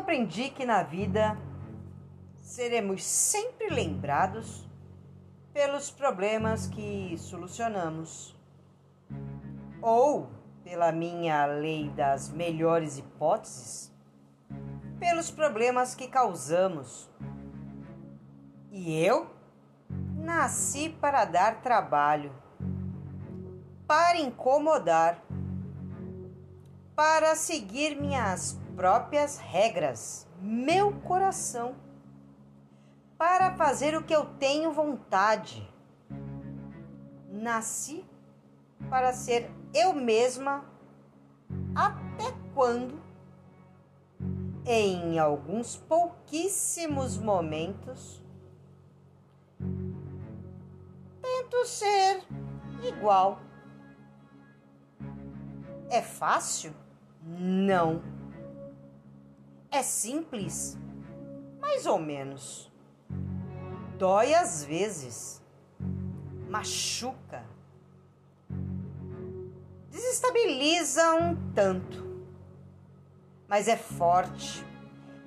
aprendi que na vida seremos sempre lembrados pelos problemas que solucionamos, ou pela minha lei das melhores hipóteses, pelos problemas que causamos. E eu nasci para dar trabalho, para incomodar, para seguir minhas próprias regras, meu coração, para fazer o que eu tenho vontade. Nasci para ser eu mesma até quando, em alguns pouquíssimos momentos, tento ser igual. É fácil? Não. É simples? Mais ou menos. Dói às vezes. Machuca. Desestabiliza um tanto. Mas é forte.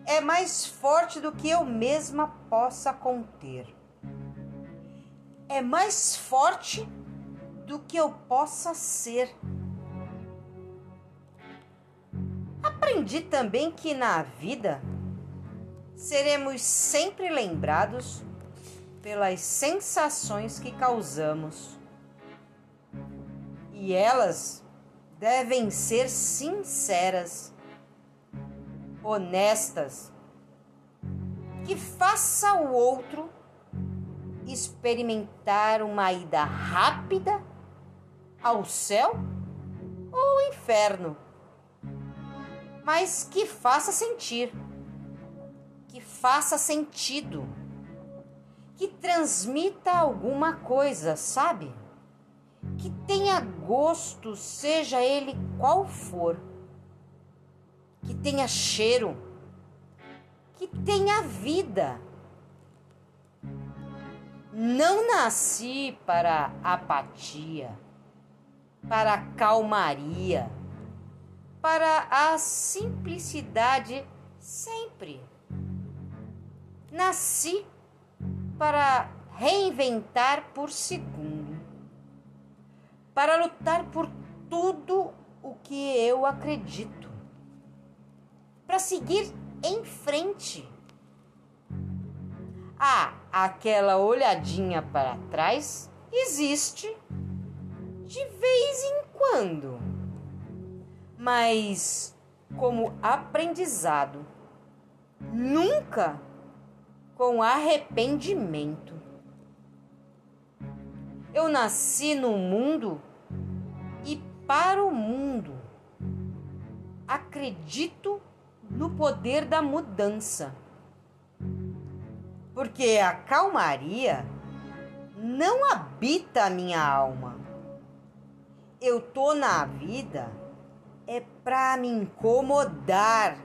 É mais forte do que eu mesma possa conter. É mais forte do que eu possa ser. Aprendi também que na vida seremos sempre lembrados pelas sensações que causamos. E elas devem ser sinceras, honestas, que faça o outro experimentar uma ida rápida ao céu ou inferno mas que faça sentir, que faça sentido, que transmita alguma coisa, sabe? Que tenha gosto, seja ele qual for, que tenha cheiro, que tenha vida. Não nasci para apatia, para calmaria para a simplicidade sempre. Nasci para reinventar por segundo, para lutar por tudo o que eu acredito, para seguir em frente. Ah, aquela olhadinha para trás existe de vez em quando mas como aprendizado, nunca com arrependimento. Eu nasci no mundo e para o mundo. Acredito no poder da mudança. Porque a calmaria não habita a minha alma. Eu tô na vida é para me incomodar